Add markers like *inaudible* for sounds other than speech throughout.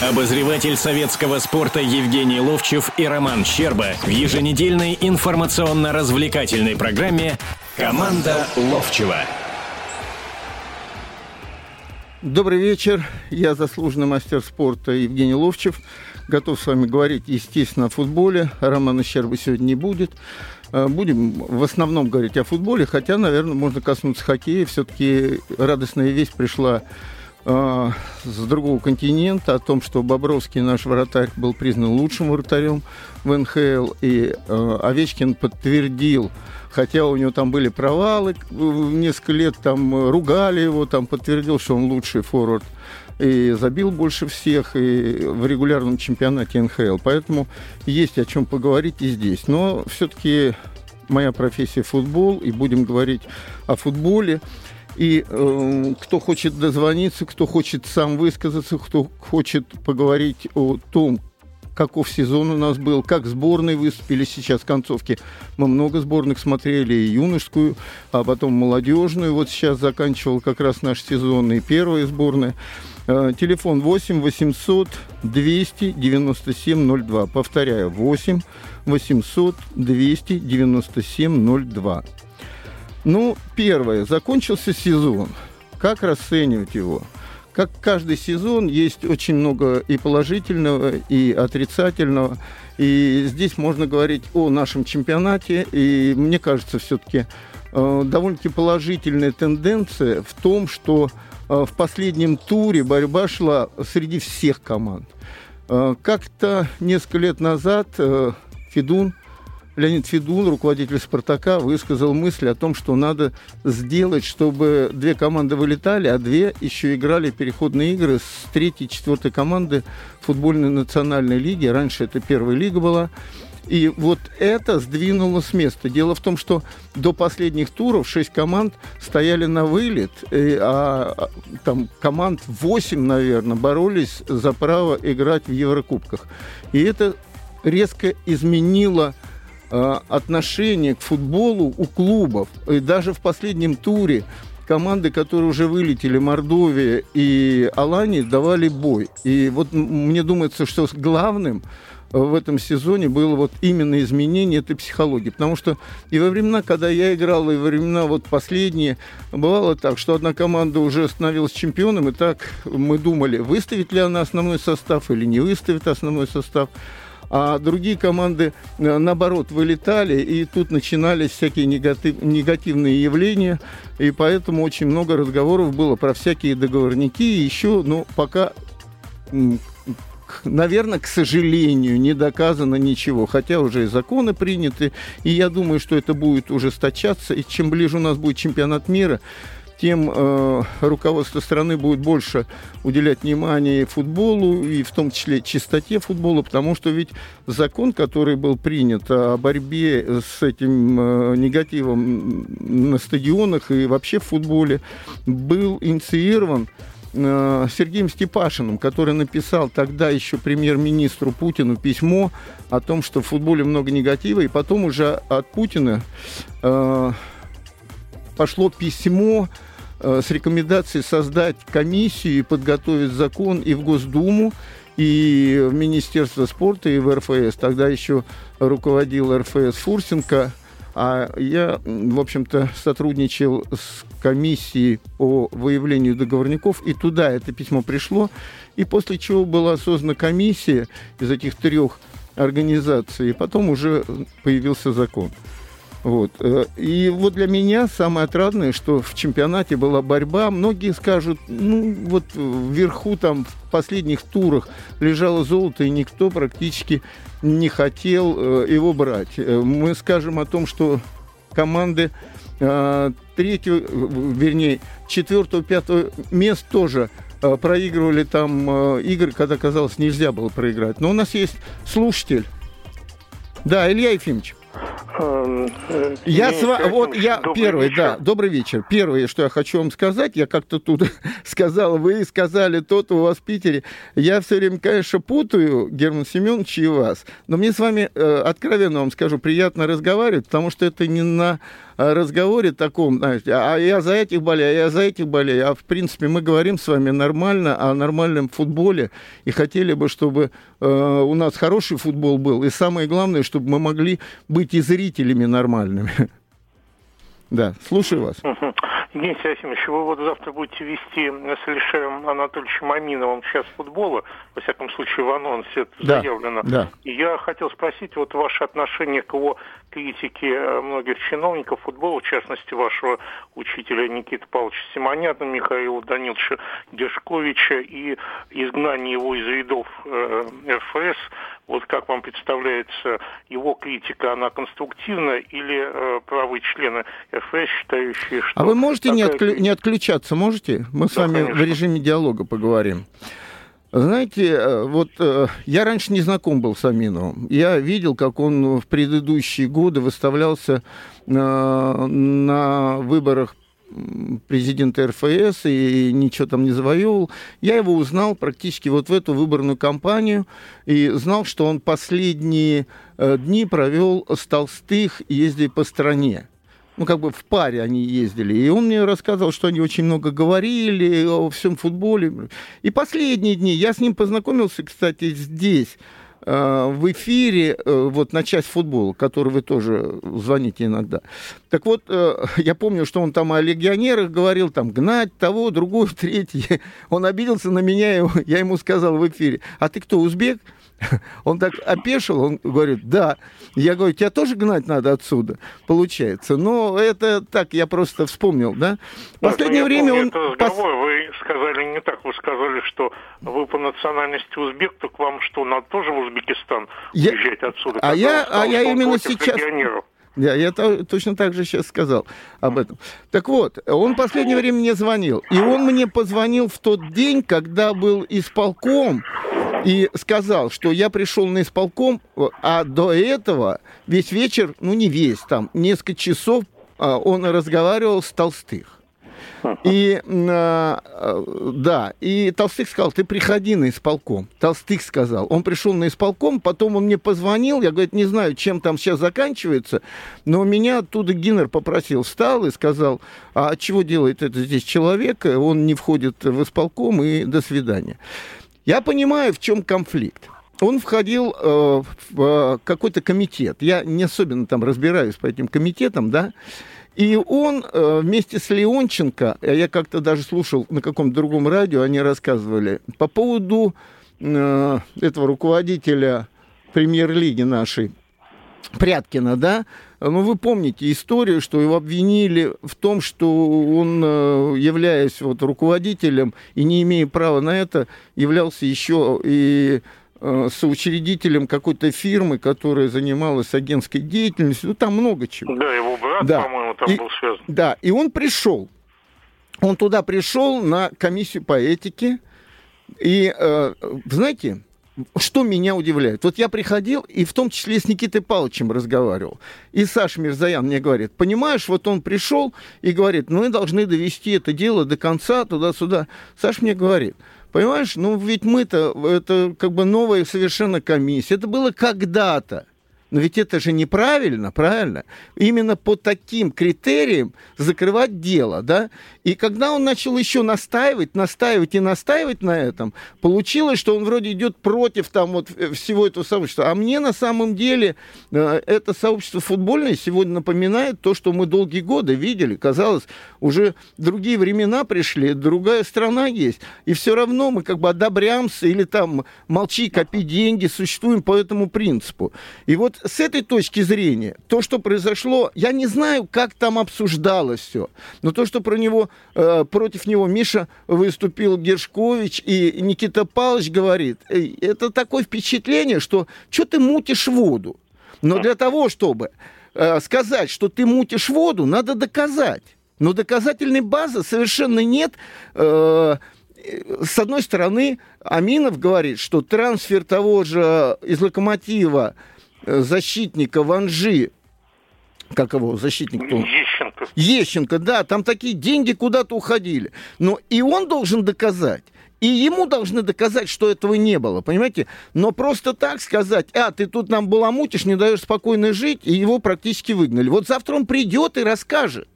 Обозреватель советского спорта Евгений Ловчев и Роман Щерба в еженедельной информационно-развлекательной программе «Команда Ловчева». Добрый вечер. Я заслуженный мастер спорта Евгений Ловчев. Готов с вами говорить, естественно, о футболе. Романа Щерба сегодня не будет. Э, будем в основном говорить о футболе, хотя, наверное, можно коснуться хоккея. Все-таки радостная весть пришла э, с другого континента о том, что Бобровский, наш вратарь, был признан лучшим вратарем в НХЛ, и э, Овечкин подтвердил, хотя у него там были провалы, несколько лет там ругали его, там подтвердил, что он лучший форвард и забил больше всех и в регулярном чемпионате НХЛ. Поэтому есть о чем поговорить и здесь. Но все-таки моя профессия футбол, и будем говорить о футболе. И э, кто хочет дозвониться, кто хочет сам высказаться, кто хочет поговорить о том, каков сезон у нас был, как сборные выступили сейчас в концовке. Мы много сборных смотрели, и юношескую, а потом молодежную. Вот сейчас заканчивал как раз наш сезон и первая сборная. Э, телефон 8 800 297 02. Повторяю, 8 800 297 02. Ну, первое. Закончился сезон. Как расценивать его? Как каждый сезон есть очень много и положительного, и отрицательного. И здесь можно говорить о нашем чемпионате. И мне кажется, все-таки э, довольно-таки положительная тенденция в том, что э, в последнем туре борьба шла среди всех команд. Э, как-то несколько лет назад э, Федун Леонид Федун, руководитель «Спартака», высказал мысль о том, что надо сделать, чтобы две команды вылетали, а две еще играли переходные игры с третьей и четвертой команды футбольной национальной лиги. Раньше это первая лига была. И вот это сдвинуло с места. Дело в том, что до последних туров шесть команд стояли на вылет, а, а там команд 8, наверное, боролись за право играть в Еврокубках. И это резко изменило Э, отношение к футболу у клубов. И даже в последнем туре команды, которые уже вылетели, Мордовия и Алания, давали бой. И вот мне думается, что главным в этом сезоне было вот именно изменение этой психологии. Потому что и во времена, когда я играл, и во времена вот последние, бывало так, что одна команда уже становилась чемпионом, и так мы думали, выставит ли она основной состав или не выставит основной состав а другие команды, э, наоборот, вылетали, и тут начинались всякие негатив, негативные явления, и поэтому очень много разговоров было про всякие договорники, и еще, ну, пока наверное, к сожалению, не доказано ничего, хотя уже и законы приняты, и я думаю, что это будет ужесточаться, и чем ближе у нас будет чемпионат мира, тем э, руководство страны будет больше уделять внимание футболу, и в том числе чистоте футбола, потому что ведь закон, который был принят о борьбе с этим э, негативом на стадионах и вообще в футболе, был инициирован э, Сергеем Степашиным, который написал тогда еще премьер-министру Путину письмо о том, что в футболе много негатива, и потом уже от Путина э, пошло письмо с рекомендацией создать комиссию и подготовить закон и в Госдуму, и в Министерство спорта, и в РФС. Тогда еще руководил РФС Фурсенко, а я, в общем-то, сотрудничал с комиссией по выявлению договорников, и туда это письмо пришло, и после чего была создана комиссия из этих трех организаций, и потом уже появился закон. Вот. Э, и вот для меня самое отрадное, что в чемпионате была борьба. Многие скажут, ну вот вверху там в последних турах лежало золото, и никто практически не хотел э, его брать. Э, мы скажем о том, что команды третьего, вернее, четвертого, пятого мест тоже проигрывали там игры, когда казалось нельзя было проиграть. Но у нас есть слушатель. Да, Илья Ефимович. Эм, я с вами, вот я первый, вечер. да, добрый вечер. Первое, что я хочу вам сказать, я как-то тут *laughs* сказал, вы сказали то-то у вас в Питере. Я все время, конечно, путаю Герман Семенович и вас, но мне с вами, э, откровенно вам скажу, приятно разговаривать, потому что это не на разговоре таком, знаете, а я за этих болею, а я за этих болею. А в принципе мы говорим с вами нормально о нормальном футболе и хотели бы, чтобы э, у нас хороший футбол был. И самое главное, чтобы мы могли быть и зрителями нормальными. *laughs* Да, слушаю вас. Евгений Серафимович, вы вот завтра будете вести с Алишером Анатольевичем Аминовым сейчас футбола, во всяком случае в анонсе это да, заявлено. Да. И я хотел спросить вот ваше отношение к его критике э, многих чиновников футбола, в частности вашего учителя Никиты Павловича Симонята, Михаила Даниловича Дершковича и изгнание его из рядов э, РФС вот как вам представляется, его критика, она конструктивна или э, правые члены ФС считающие, что... А вы можете такая... не, отклю... не отключаться, можете? Мы да, с вами конечно. в режиме диалога поговорим. Знаете, э, вот э, я раньше не знаком был с Аминовым. Я видел, как он в предыдущие годы выставлялся на, на выборах президента РФС и ничего там не завоевывал. Я его узнал практически вот в эту выборную кампанию и знал, что он последние э, дни провел с Толстых, ездя по стране. Ну, как бы в паре они ездили. И он мне рассказывал, что они очень много говорили о всем футболе. И последние дни я с ним познакомился, кстати, здесь Э, в эфире э, вот на часть футбола, который вы тоже звоните иногда. Так вот, э, *laughs* я помню, что он там о легионерах говорил, там, гнать того, другой, *laughs* третий. Он обиделся на меня, *laughs* я ему сказал в эфире, а ты кто, узбек? Он так опешил, он говорит, да. Я говорю, тебя тоже гнать надо отсюда, получается. Но это так, я просто вспомнил, да. В последнее время он... разговор, вы сказали не так, вы сказали, что вы по национальности узбек, то к вам что, надо тоже в Узбекистан я... уезжать отсюда? А я, а я именно сейчас... Легионеров. Я, я то, точно так же сейчас сказал об этом. Так вот, он в последнее время мне звонил. И он мне позвонил в тот день, когда был исполком и сказал, что я пришел на исполком, а до этого весь вечер, ну не весь, там несколько часов а, он разговаривал с Толстых. И а, да, и Толстых сказал, ты приходи на исполком. Толстых сказал. Он пришел на исполком, потом он мне позвонил, я, говорит, не знаю, чем там сейчас заканчивается, но меня оттуда Гиннер попросил, встал и сказал, а чего делает это здесь человек, он не входит в исполком, и до свидания. Я понимаю, в чем конфликт. Он входил э, в э, какой-то комитет. Я не особенно там разбираюсь по этим комитетам, да. И он э, вместе с Леонченко, а я как-то даже слушал на каком-то другом радио, они рассказывали по поводу э, этого руководителя премьер-лиги нашей, Пряткина, да, ну, вы помните историю, что его обвинили в том, что он, э, являясь вот руководителем и не имея права на это, являлся еще и э, соучредителем какой-то фирмы, которая занималась агентской деятельностью. Ну, там много чего. Да, его брат, да. по-моему, там и, был связан. Да, и он пришел. Он туда пришел на комиссию по этике. И, э, знаете, что меня удивляет? Вот я приходил, и в том числе с Никитой Павловичем разговаривал. И Саша Мирзаян мне говорит, понимаешь, вот он пришел и говорит, ну, мы должны довести это дело до конца, туда-сюда. Саша мне говорит, понимаешь, ну, ведь мы-то, это как бы новая совершенно комиссия. Это было когда-то. Но ведь это же неправильно, правильно? Именно по таким критериям закрывать дело, да? И когда он начал еще настаивать, настаивать и настаивать на этом, получилось, что он вроде идет против там вот э, всего этого сообщества. А мне на самом деле э, это сообщество футбольное сегодня напоминает то, что мы долгие годы видели. Казалось, уже другие времена пришли, другая страна есть. И все равно мы как бы одобряемся или там молчи, копи деньги, существуем по этому принципу. И вот с этой точки зрения, то, что произошло, я не знаю, как там обсуждалось все, но то, что про него, э, против него Миша выступил Гершкович и Никита Павлович говорит, это такое впечатление, что что ты мутишь воду. Но для того, чтобы э, сказать, что ты мутишь воду, надо доказать. Но доказательной базы совершенно нет. Э, с одной стороны, Аминов говорит, что трансфер того же из «Локомотива» Э, защитника Ванжи, как его защитник? Ещенко. Ещенко, да, там такие деньги куда-то уходили. Но и он должен доказать, и ему должны доказать, что этого не было, понимаете? Но просто так сказать, а, ты тут нам баламутишь, не даешь спокойно жить, и его практически выгнали. Вот завтра он придет и расскажет.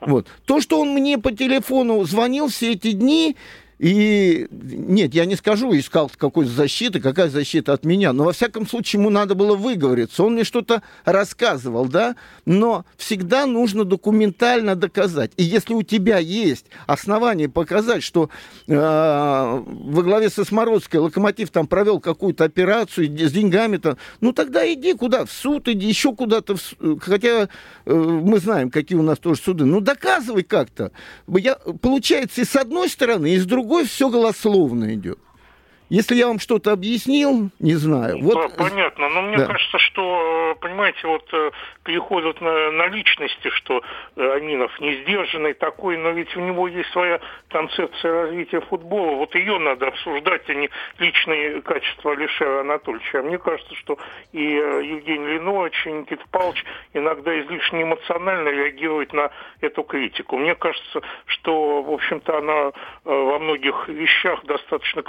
Вот. То, что он мне по телефону звонил все эти дни, и нет, я не скажу, искал какой-то защиты, какая защита от меня, но во всяком случае ему надо было выговориться. Он мне что-то рассказывал, да, но всегда нужно документально доказать. И если у тебя есть основания показать, что э, во главе со Смородской Локомотив там провел какую-то операцию с деньгами, там, ну тогда иди куда, в суд иди, еще куда-то, хотя э, мы знаем, какие у нас тоже суды. Ну доказывай как-то. Я, получается, и с одной стороны, и с другой другой все голословно идет. Если я вам что-то объяснил, не знаю. Вот... Да, понятно, но мне да. кажется, что, понимаете, вот э, переходят на, на личности, что э, Аминов не сдержанный такой, но ведь у него есть своя концепция развития футбола. Вот ее надо обсуждать, а не личные качества Алишера Анатольевича. А мне кажется, что и э, Евгений Линович, и Никита Павлович иногда излишне эмоционально реагируют на эту критику. Мне кажется, что, в общем-то, она во многих вещах достаточно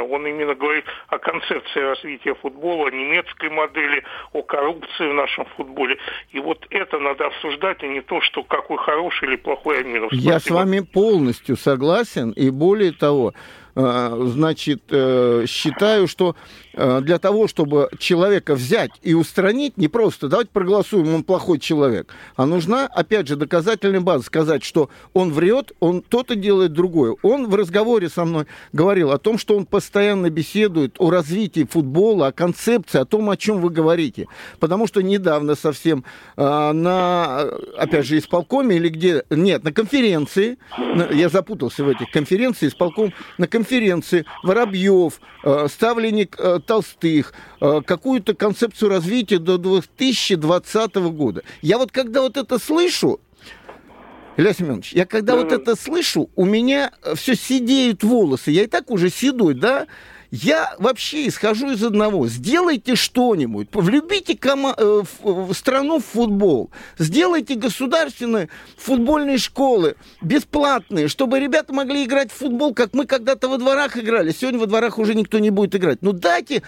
конструктивна он именно говорит о концепции развития футбола, о немецкой модели, о коррупции в нашем футболе. И вот это надо обсуждать, а не то, что какой хороший или плохой Аминов. Я с вами полностью согласен, и более того, Э, значит, э, считаю, что э, для того, чтобы человека взять и устранить, не просто давайте проголосуем, он плохой человек, а нужна, опять же, доказательная база, сказать, что он врет, он то-то делает другое. Он в разговоре со мной говорил о том, что он постоянно беседует о развитии футбола, о концепции, о том, о чем вы говорите. Потому что недавно совсем на, опять же, исполкоме или где, нет, на конференции, я запутался в этих конференциях, исполком, на конференции конференции Воробьев, э, ставленник э, Толстых, э, какую-то концепцию развития до 2020 года. Я вот когда вот это слышу, Илья Семенович, я когда да. вот это слышу, у меня все сидеют волосы. Я и так уже седой, да? Я вообще исхожу из одного. Сделайте что-нибудь. Влюбите кома- э, в, в страну в футбол. Сделайте государственные футбольные школы бесплатные, чтобы ребята могли играть в футбол, как мы когда-то во дворах играли. Сегодня во дворах уже никто не будет играть. Ну дайте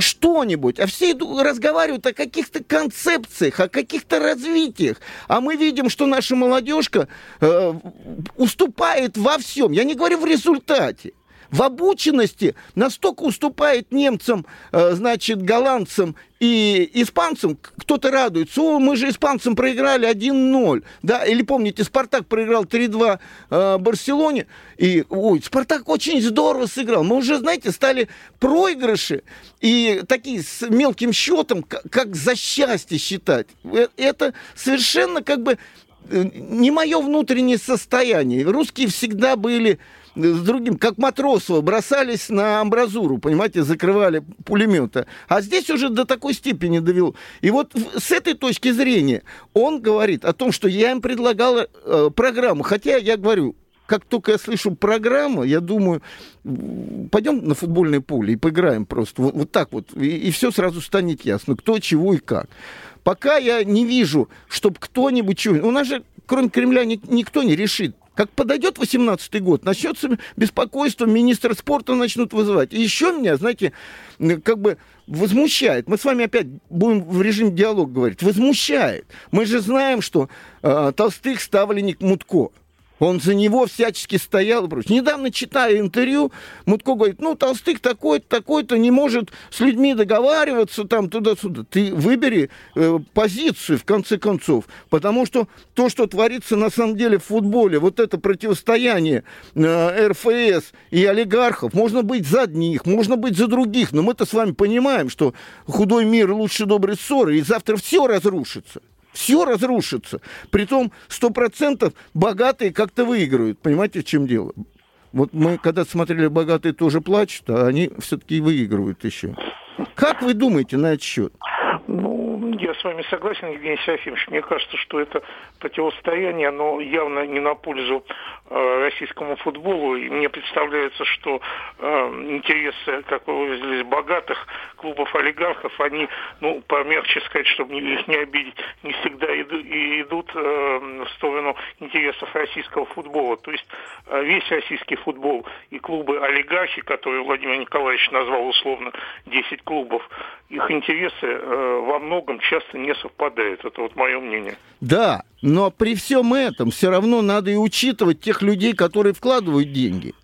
что-нибудь. А все разговаривают о каких-то концепциях, о каких-то развитиях. А мы видим, что наша молодежка э, уступает во всем. Я не говорю в результате в обученности настолько уступает немцам, э, значит, голландцам и испанцам. Кто-то радуется, о, мы же испанцам проиграли 1-0, да, или помните, Спартак проиграл 3-2 э, Барселоне, и, ой, Спартак очень здорово сыграл. Мы уже, знаете, стали проигрыши и такие с мелким счетом, как за счастье считать. Э, это совершенно как бы не мое внутреннее состояние. Русские всегда были с другим, как Матросова, бросались на амбразуру, понимаете, закрывали пулемета. А здесь уже до такой степени довел. И вот с этой точки зрения он говорит о том, что я им предлагал э, программу. Хотя я говорю, как только я слышу программу, я думаю, пойдем на футбольное поле и поиграем просто. Вот, вот так вот. И, и все сразу станет ясно, кто, чего и как. Пока я не вижу, чтобы кто-нибудь... У нас же, кроме Кремля, ни, никто не решит как подойдет 18-й год, начнется беспокойство, министр спорта начнут вызывать. И еще меня, знаете, как бы возмущает. Мы с вами опять будем в режиме диалога говорить. Возмущает. Мы же знаем, что э, Толстых ставленник Мутко. Он за него всячески стоял. Недавно читая интервью, Мутко говорит, ну, Толстых такой-то, такой-то не может с людьми договариваться там туда-сюда. Ты выбери э, позицию, в конце концов. Потому что то, что творится на самом деле в футболе, вот это противостояние э, РФС и олигархов, можно быть за одних, можно быть за других, но мы-то с вами понимаем, что худой мир лучше доброй ссоры, и завтра все разрушится. Все разрушится. Притом сто процентов богатые как-то выиграют. Понимаете, в чем дело? Вот мы когда смотрели «Богатые тоже плачут», а они все-таки выигрывают еще. Как вы думаете на этот счет? С вами согласен, Евгений Серафимович. Мне кажется, что это противостояние, оно явно не на пользу э, российскому футболу. И мне представляется, что э, интересы, как вы выразились, богатых клубов олигархов, они, ну, помягче сказать, чтобы их не обидеть, не всегда иду, и идут э, в сторону интересов российского футбола. То есть э, весь российский футбол и клубы олигархи, которые Владимир Николаевич назвал условно 10 клубов, их интересы э, во многом часто не совпадают. Это вот мое мнение. Да, но при всем этом все равно надо и учитывать тех людей, которые вкладывают деньги.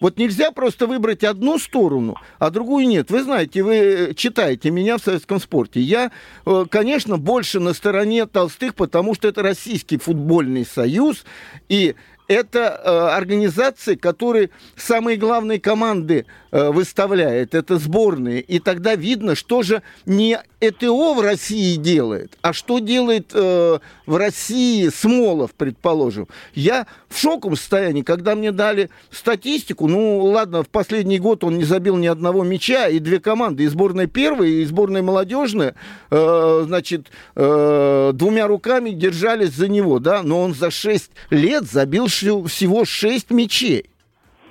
Вот нельзя просто выбрать одну сторону, а другую нет. Вы знаете, вы читаете меня в советском спорте. Я, э, конечно, больше на стороне Толстых, потому что это Российский футбольный союз, и это э, организации, которые самые главные команды э, выставляет, это сборные. И тогда видно, что же не ЭТО в России делает, а что делает э, в России Смолов, предположим. Я в шоковом состоянии, когда мне дали статистику, ну ладно, в последний год он не забил ни одного мяча, и две команды, и сборная первая, и сборная молодежная, э, значит, э, двумя руками держались за него, да, но он за 6 лет забил всего 6 мячей.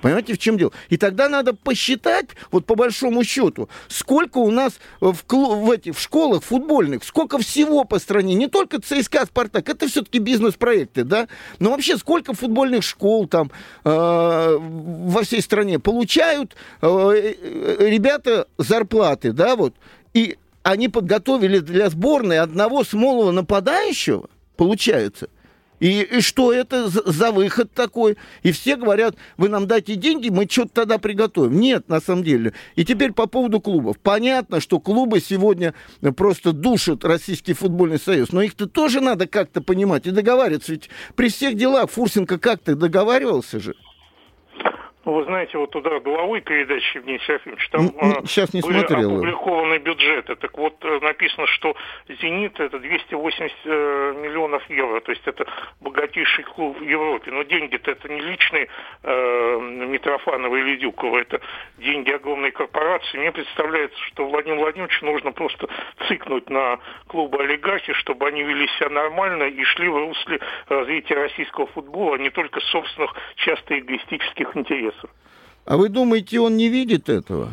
Понимаете, в чем дело? И тогда надо посчитать, вот по большому счету, сколько у нас в, в, этих, в школах футбольных, сколько всего по стране, не только ЦСКА, Спартак, это все-таки бизнес-проекты, да, но вообще сколько футбольных школ там э, во всей стране получают э, э ребята зарплаты, да, вот, и они подготовили для сборной одного смолого нападающего, получается, и, и что это за, выход такой? И все говорят, вы нам дайте деньги, мы что-то тогда приготовим. Нет, на самом деле. И теперь по поводу клубов. Понятно, что клубы сегодня просто душат Российский футбольный союз, но их-то тоже надо как-то понимать и договариваться. Ведь при всех делах Фурсенко как-то договаривался же. Ну, вы знаете, вот туда головой передачи Евгений Серафимович, там Сейчас не были смотрел. опубликованы бюджеты. Так вот, э, написано, что «Зенит» — это 280 э, миллионов евро, то есть это богатейший клуб в Европе. Но деньги-то это не личные э, Митрофанова или Дюкова, это деньги огромной корпорации. Мне представляется, что Владимиру Владимировичу нужно просто цикнуть на клубы олигархи, чтобы они вели себя нормально и шли в русле развития российского футбола, а не только собственных часто эгоистических интересов профессор. А вы думаете, он не видит этого?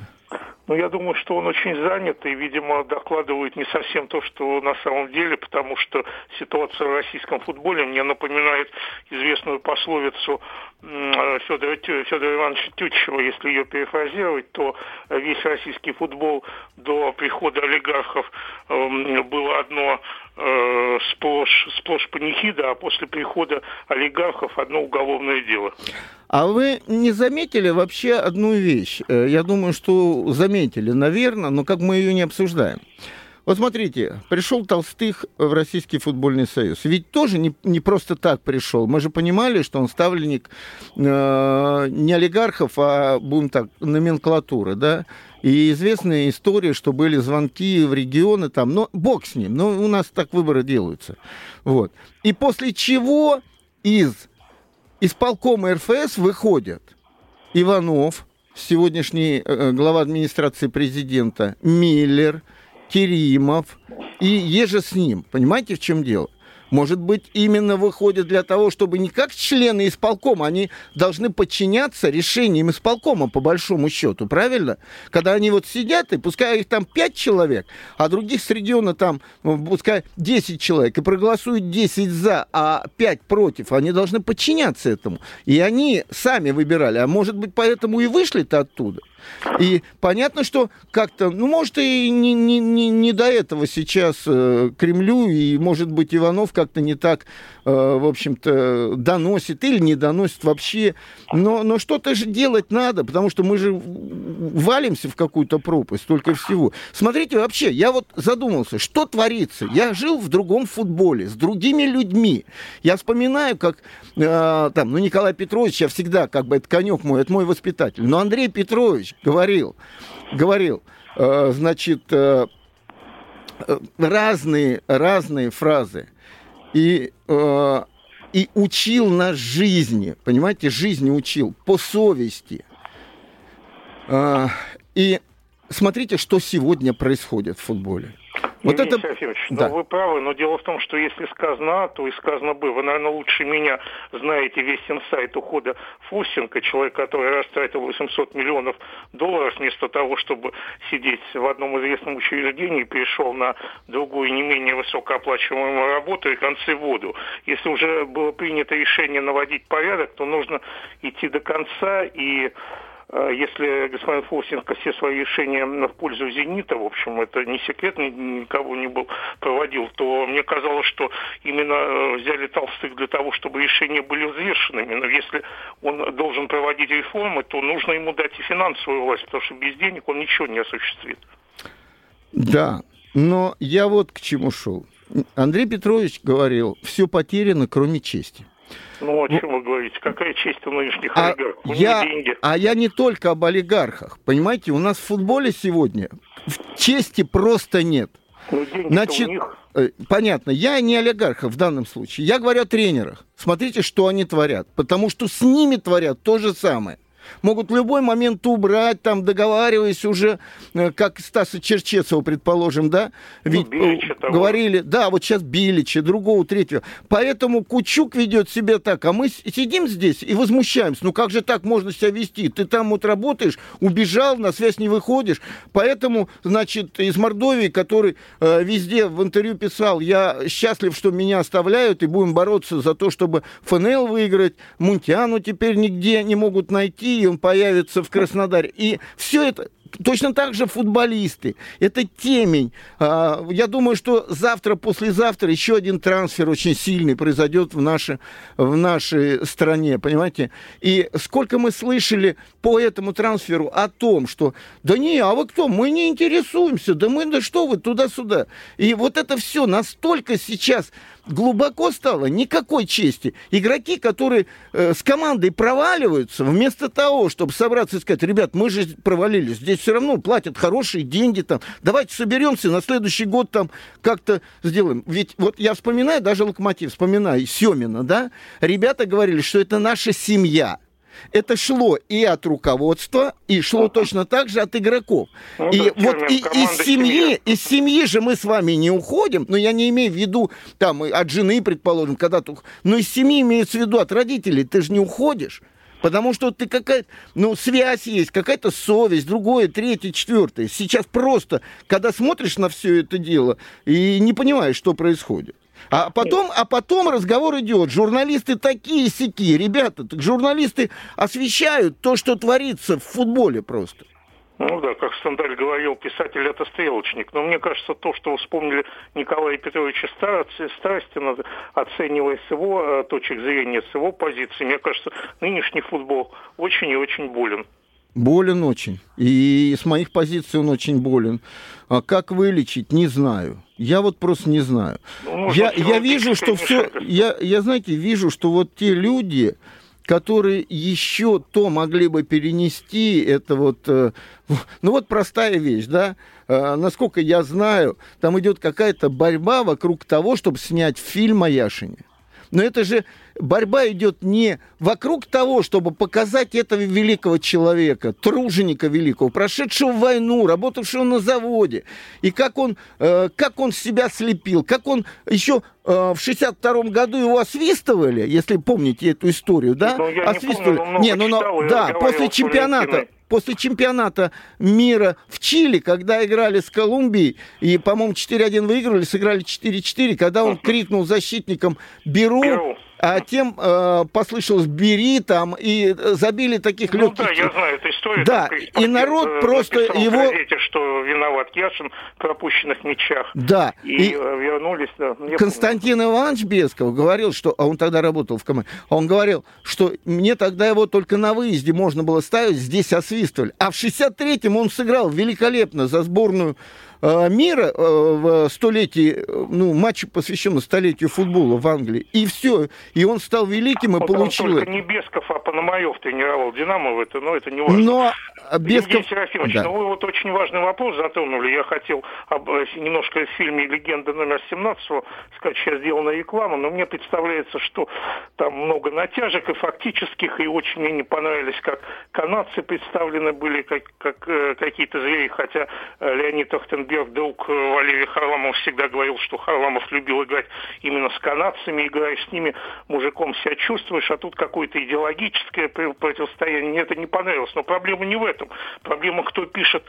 Ну, я думаю, что он очень занят и, видимо, докладывает не совсем то, что на самом деле, потому что ситуация в российском футболе мне напоминает известную пословицу Федора, Федора Ивановича Тютчева, если ее перефразировать, то весь российский футбол до прихода олигархов эм, было одно э, сплошь, сплошь панихида, а после прихода олигархов одно уголовное дело. А вы не заметили вообще одну вещь? Э, я думаю, что заметили, наверное, но как мы ее не обсуждаем. Вот смотрите, пришел Толстых в Российский футбольный союз. Ведь тоже не, не просто так пришел. Мы же понимали, что он ставленник э, не олигархов, а, будем так, номенклатуры, да? И известная история, что были звонки в регионы там, но бог с ним, но у нас так выборы делаются. Вот. И после чего из исполкома РФС выходят Иванов, сегодняшний э, э, глава администрации президента, Миллер, Керимов и еже с ним. Понимаете, в чем дело? Может быть, именно выходит для того, чтобы не как члены исполкома, они должны подчиняться решениям исполкома, по большому счету, правильно? Когда они вот сидят, и пускай их там 5 человек, а других с региона там, ну, пускай 10 человек, и проголосуют 10 за, а 5 против, они должны подчиняться этому. И они сами выбирали, а может быть, поэтому и вышли-то оттуда. И понятно, что как-то, ну, может, и не, не, не, не до этого сейчас э, Кремлю, и, может быть, Иванов как-то не так, в общем-то, доносит или не доносит вообще. Но, но что-то же делать надо, потому что мы же валимся в какую-то пропасть, только всего. Смотрите, вообще, я вот задумался, что творится. Я жил в другом футболе, с другими людьми. Я вспоминаю, как э, там, ну, Николай Петрович, я всегда, как бы, это конек мой, это мой воспитатель. Но Андрей Петрович, говорил, говорил, э, значит, э, э, разные, разные фразы. И, и учил нас жизни, понимаете, жизни учил, по совести. И смотрите, что сегодня происходит в футболе. Вот Евгений это... Серафимович, ну, да. ну, вы правы, но дело в том, что если сказано А, то и сказано Б. Вы, наверное, лучше меня знаете весь инсайт ухода Фусенко, человек, который растратил 800 миллионов долларов вместо того, чтобы сидеть в одном известном учреждении, перешел на другую не менее высокооплачиваемую работу и концы воду. Если уже было принято решение наводить порядок, то нужно идти до конца и если господин Фурсенко все свои решения в пользу «Зенита», в общем, это не секрет, никого не был проводил, то мне казалось, что именно э, взяли Толстых для того, чтобы решения были взвешенными. Но если он должен проводить реформы, то нужно ему дать и финансовую власть, потому что без денег он ничего не осуществит. Да, но я вот к чему шел. Андрей Петрович говорил, все потеряно, кроме чести. Ну, о чем вы говорите? Какая честь у нынешних а олигархов? У я, деньги. А я не только об олигархах. Понимаете, у нас в футболе сегодня чести просто нет. Ну, Значит, у них... Э, понятно, я не олигархов в данном случае. Я говорю о тренерах. Смотрите, что они творят. Потому что с ними творят то же самое могут в любой момент убрать, там, договариваясь уже, э, как Стаса Черчесова, предположим, да? Ну, Ведь ну, говорили, да, вот сейчас Билича, другого, третьего. Поэтому Кучук ведет себя так, а мы сидим здесь и возмущаемся. Ну как же так можно себя вести? Ты там вот работаешь, убежал, на связь не выходишь. Поэтому, значит, из Мордовии, который э, везде в интервью писал, я счастлив, что меня оставляют, и будем бороться за то, чтобы ФНЛ выиграть. Мунтиану теперь нигде не могут найти, Он появится в Краснодаре. И все это Точно так же футболисты. Это темень. А, я думаю, что завтра, послезавтра еще один трансфер очень сильный произойдет в, наше, в нашей стране, понимаете? И сколько мы слышали по этому трансферу о том, что да не, а вы кто? Мы не интересуемся, да мы, да что вы, туда-сюда. И вот это все настолько сейчас глубоко стало, никакой чести. Игроки, которые э, с командой проваливаются, вместо того, чтобы собраться и сказать, ребят, мы же провалились, здесь все равно платят хорошие деньги, там, давайте соберемся, на следующий год там как-то сделаем. Ведь вот я вспоминаю, даже Локомотив, вспоминаю Семина, да, ребята говорили, что это наша семья. Это шло и от руководства, и шло точно так же от игроков. Ну, и да, вот и, из семьи, из семьи же мы с вами не уходим, но я не имею в виду там от жены, предположим, когда-то, но из семьи имеется в виду от родителей, ты же не уходишь. Потому что ты какая-то, ну, связь есть, какая-то совесть, другое, третье, четвертое. Сейчас просто, когда смотришь на все это дело и не понимаешь, что происходит. А потом, а потом разговор идет. Журналисты такие сики, ребята, так журналисты освещают то, что творится в футболе просто. Ну да, как Стендаль говорил, писатель это стрелочник. Но мне кажется, то, что вспомнили Николая Петровича Страстина, оценивая с его э, точек зрения, с его позиции, мне кажется, нынешний футбол очень и очень болен. Болен очень. И с моих позиций он очень болен. А как вылечить, не знаю. Я вот просто не знаю. Ну, я, я вижу, что все... Я, я, знаете, вижу, что вот те люди, которые еще то могли бы перенести, это вот, э, ну вот простая вещь, да, э, насколько я знаю, там идет какая-то борьба вокруг того, чтобы снять фильм о Яшине. Но это же борьба идет не вокруг того, чтобы показать этого великого человека, труженика великого, прошедшего войну, работавшего на заводе, и как он, э, как он себя слепил, как он еще э, в 62 году его освистывали, если помните эту историю, да? Ну, я освистывали. Не, помню, не ну, читал, да, после чемпионата после чемпионата мира в Чили, когда играли с Колумбией, и, по-моему, 4-1 выиграли, сыграли 4-4, когда он крикнул защитникам «Беру!», Беру а тем э, послышалось «бери» там, и забили таких ну, легких... да, я знаю эту историю. Да, и народ э, просто его... Газете, что виноват Яшин в пропущенных мячах. Да. И, и э, вернулись, да. Константин помню. Иванович Бесков говорил, что... А он тогда работал в команде. Он говорил, что мне тогда его только на выезде можно было ставить, здесь освистывали. А в 63-м он сыграл великолепно за сборную Э, мира э, в столетии, ну, матч, посвященный столетию футбола в Англии. И все. И он стал великим и вот получил... Только не Бесков, а Пономарев тренировал Динамо в это, но это не важно. Но без... Евгений Серафимович, да. ну вы вот очень важный вопрос затронули. Я хотел об, э, немножко в фильме «Легенда номер 17» сказать, сейчас сделана реклама, но мне представляется, что там много натяжек и фактических, и очень мне не понравились, как канадцы представлены были, как, как э, какие-то звери, хотя э, Леонид Ахтенберг, друг Валерия Харламова, всегда говорил, что Харламов любил играть именно с канадцами, играешь с ними, мужиком себя чувствуешь, а тут какое-то идеологическое противостояние. Мне это не понравилось. Но проблема не в этом. Проблема, кто пишет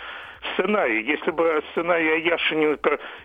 сценарий. Если бы сценарий Яшинин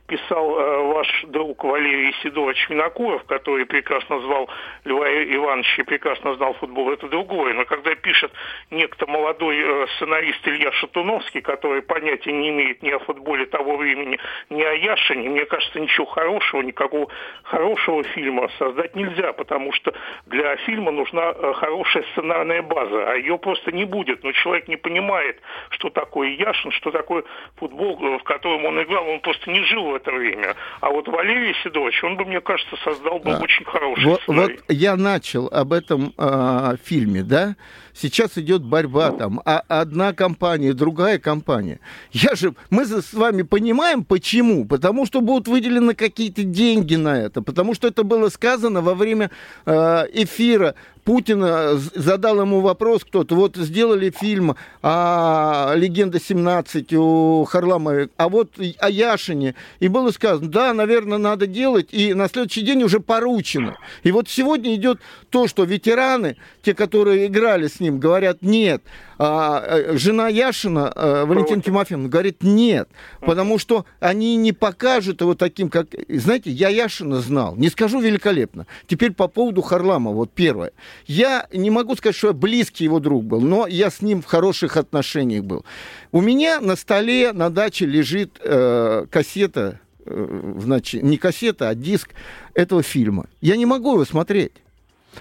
писал э, ваш друг Валерий Сидорович Винокуров, который прекрасно звал Льва Ивановича и прекрасно знал футбол, это другое. Но когда пишет некто молодой э, сценарист Илья Шатуновский, который понятия не имеет ни о футболе того времени, ни о Яшине, мне кажется, ничего хорошего, никакого хорошего фильма создать нельзя, потому что для фильма нужна э, хорошая сценарная база, а ее просто не будет. Но человек не понимает, что такое Яшин, что такое такой футбол, э, в котором он играл, он просто не жил в это время. А вот Валерий Седович, он бы, мне кажется, создал бы а, очень хороший вот, вот я начал об этом э, фильме, да? Сейчас идет борьба там, а одна компания, другая компания. Я же, мы с вами понимаем, почему? Потому что будут выделены какие-то деньги на это, потому что это было сказано во время э, эфира Путина задал ему вопрос кто-то, вот сделали фильм о «Легенда 17» у Харламова, а вот о Яшине, и было сказано, да, наверное, надо делать, и на следующий день уже поручено. И вот сегодня идет то, что ветераны, те, которые играли с ним, говорят, нет, а, э, жена Яшина, а, Валентина Тимофеевна, говорит нет, потому что они не покажут его таким, как... Знаете, я Яшина знал, не скажу великолепно. Теперь по поводу Харламова, вот первое. Я не могу сказать, что я близкий его друг был, но я с ним в хороших отношениях был. У меня на столе на даче лежит э, кассета, э, значит, не кассета, а диск этого фильма. Я не могу его смотреть,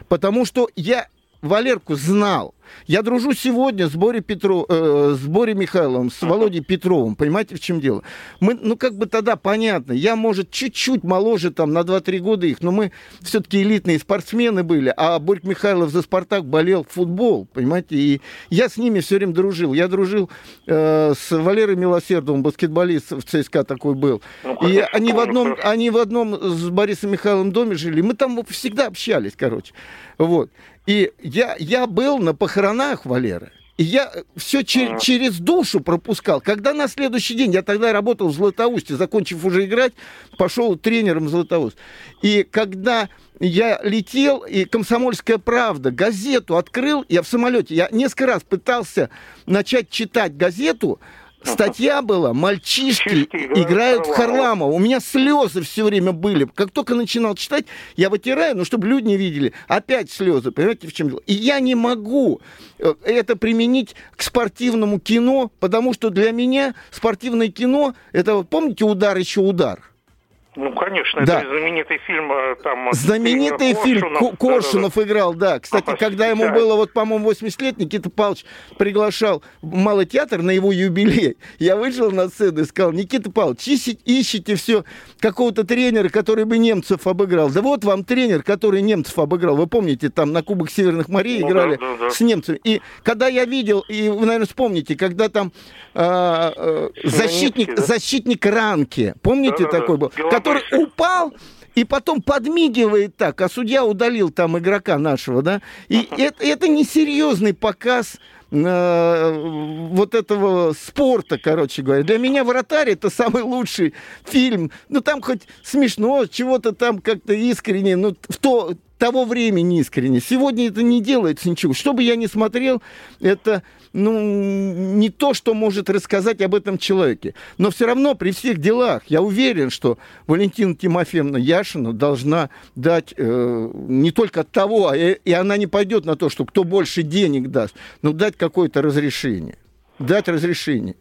потому что я Валерку знал. Я дружу сегодня с Борей, Петро, э, с Борей Михайловым, с Володей Петровым. Понимаете, в чем дело? Мы, ну, как бы тогда понятно. Я, может, чуть-чуть моложе, там, на 2-3 года их, но мы все-таки элитные спортсмены были. А Борь Михайлов за «Спартак» болел в футбол, понимаете? И я с ними все время дружил. Я дружил э, с Валерой Милосердовым, баскетболист в ЦСКА такой был. Ну, и они в, одном, они в одном с Борисом Михайловым доме жили. Мы там всегда общались, короче. Вот. И я, я был на похоронах Валеры. И я все чер- через душу пропускал. Когда на следующий день, я тогда работал в Златоусте, закончив уже играть, пошел тренером в Златоуст. И когда я летел, и «Комсомольская правда», газету открыл, я в самолете, я несколько раз пытался начать читать газету, Статья была, мальчишки играют в Харламова. У меня слезы все время были. Как только начинал читать, я вытираю, ну, чтобы люди не видели. Опять слезы, понимаете, в чем дело? И я не могу э, это применить к спортивному кино, потому что для меня спортивное кино, это, помните, удар еще удар? Ну, конечно, да. это знаменитый фильм э, там... Знаменитый фильм Коршунов, Коршунов да, да, играл, да. Кстати, ага, когда ему было, вот, по-моему, 80 лет, Никита Павлович приглашал в Малый театр на его юбилей. Я вышел на сцену и сказал, Никита Павлович, ищите, ищите все какого-то тренера, который бы немцев обыграл. Да вот вам тренер, который немцев обыграл. Вы помните, там на Кубок Северных морей ну, играли да, да, да. с немцами. И когда я видел, и вы, наверное, вспомните, когда там а, э, защитник, да? защитник Ранки, помните да, такой да, был? Который упал и потом подмигивает так, а судья удалил там игрока нашего, да? И это, это несерьезный показ э, вот этого спорта, короче говоря. Для меня «Вратарь» — это самый лучший фильм. Ну, там хоть смешно, чего-то там как-то искренне, ну, в то, того времени искренне. Сегодня это не делается ничего. Что бы я ни смотрел, это ну, не то, что может рассказать об этом человеке. Но все равно при всех делах я уверен, что Валентина Тимофеевна Яшина должна дать э, не только того, а и, и она не пойдет на то, что кто больше денег даст, но дать какое-то разрешение. Дать разрешение.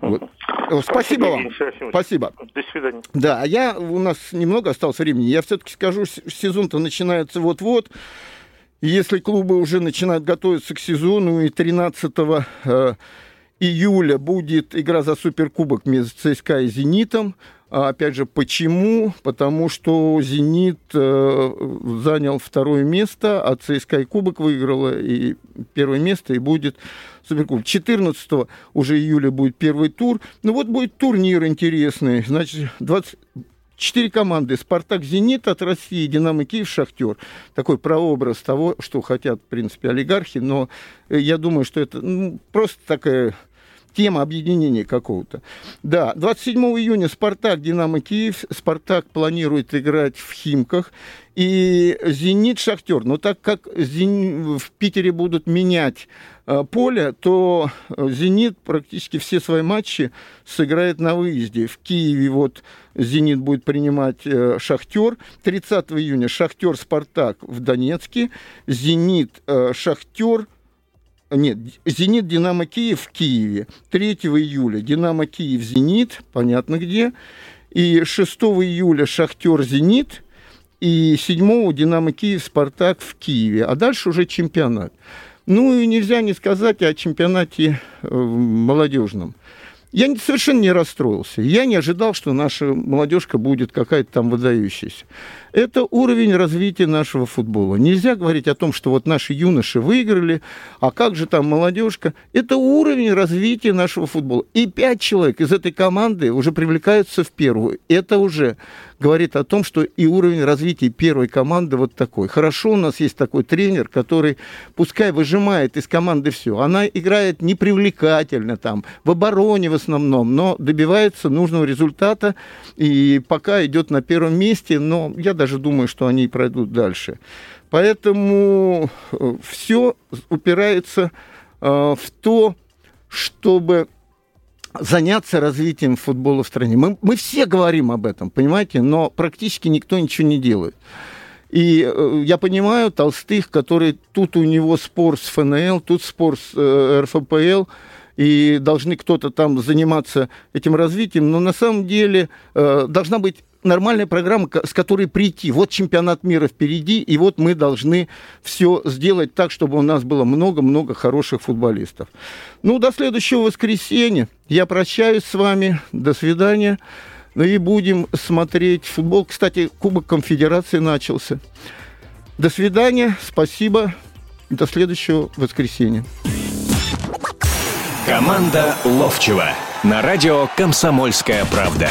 Вот. Спасибо, Спасибо вам. Спасибо. До свидания. Да, а я, у нас немного осталось времени. Я все-таки скажу, сезон-то начинается вот-вот. Если клубы уже начинают готовиться к сезону, и 13 э, июля будет игра за Суперкубок между ЦСКА и «Зенитом», А, опять же, почему? Потому что «Зенит» э, занял второе место, а ЦСКА и Кубок выиграла, и первое место, и будет Суперкубок. 14 уже июля будет первый тур. Ну вот будет турнир интересный. Значит, 20, Четыре команды. «Спартак», «Зенит» от России, «Динамо», «Киев», «Шахтер». Такой прообраз того, что хотят, в принципе, олигархи. Но э, я думаю, что это ну, просто такая тема объединения какого-то. Да, 27 июня «Спартак», «Динамо», «Киев». «Спартак» планирует играть в «Химках». И «Зенит», «Шахтер». Но так как в Питере будут менять э, поле, то э, «Зенит» практически все свои матчи сыграет на выезде. В Киеве вот «Зенит» будет принимать э, «Шахтер». 30 июня «Шахтер», «Спартак» в Донецке. «Зенит», «Шахтер», нет, «Зенит», «Динамо», Киев в Киеве. 3 июля «Динамо», Киев, «Зенит», понятно где. И 6 июля «Шахтер», «Зенит». И 7 «Динамо», Киев, «Спартак» в Киеве. А дальше уже чемпионат. Ну и нельзя не сказать о чемпионате э, молодежном. Я совершенно не расстроился. Я не ожидал, что наша молодежка будет какая-то там выдающаяся. Это уровень развития нашего футбола. Нельзя говорить о том, что вот наши юноши выиграли, а как же там молодежка. Это уровень развития нашего футбола. И пять человек из этой команды уже привлекаются в первую. Это уже говорит о том, что и уровень развития первой команды вот такой. Хорошо у нас есть такой тренер, который, пускай выжимает из команды все, она играет непривлекательно там, в обороне в основном, но добивается нужного результата и пока идет на первом месте, но я даже думаю, что они пройдут дальше. Поэтому э, все упирается э, в то, чтобы заняться развитием футбола в стране. Мы, мы все говорим об этом, понимаете, но практически никто ничего не делает. И э, я понимаю Толстых, который тут у него спор с ФНЛ, тут спор с э, РФПЛ, и должны кто-то там заниматься этим развитием, но на самом деле э, должна быть нормальная программа, с которой прийти. Вот чемпионат мира впереди, и вот мы должны все сделать так, чтобы у нас было много-много хороших футболистов. Ну, до следующего воскресенья. Я прощаюсь с вами. До свидания. Ну и будем смотреть футбол. Кстати, Кубок Конфедерации начался. До свидания. Спасибо. До следующего воскресенья. Команда Ловчева на радио «Комсомольская правда».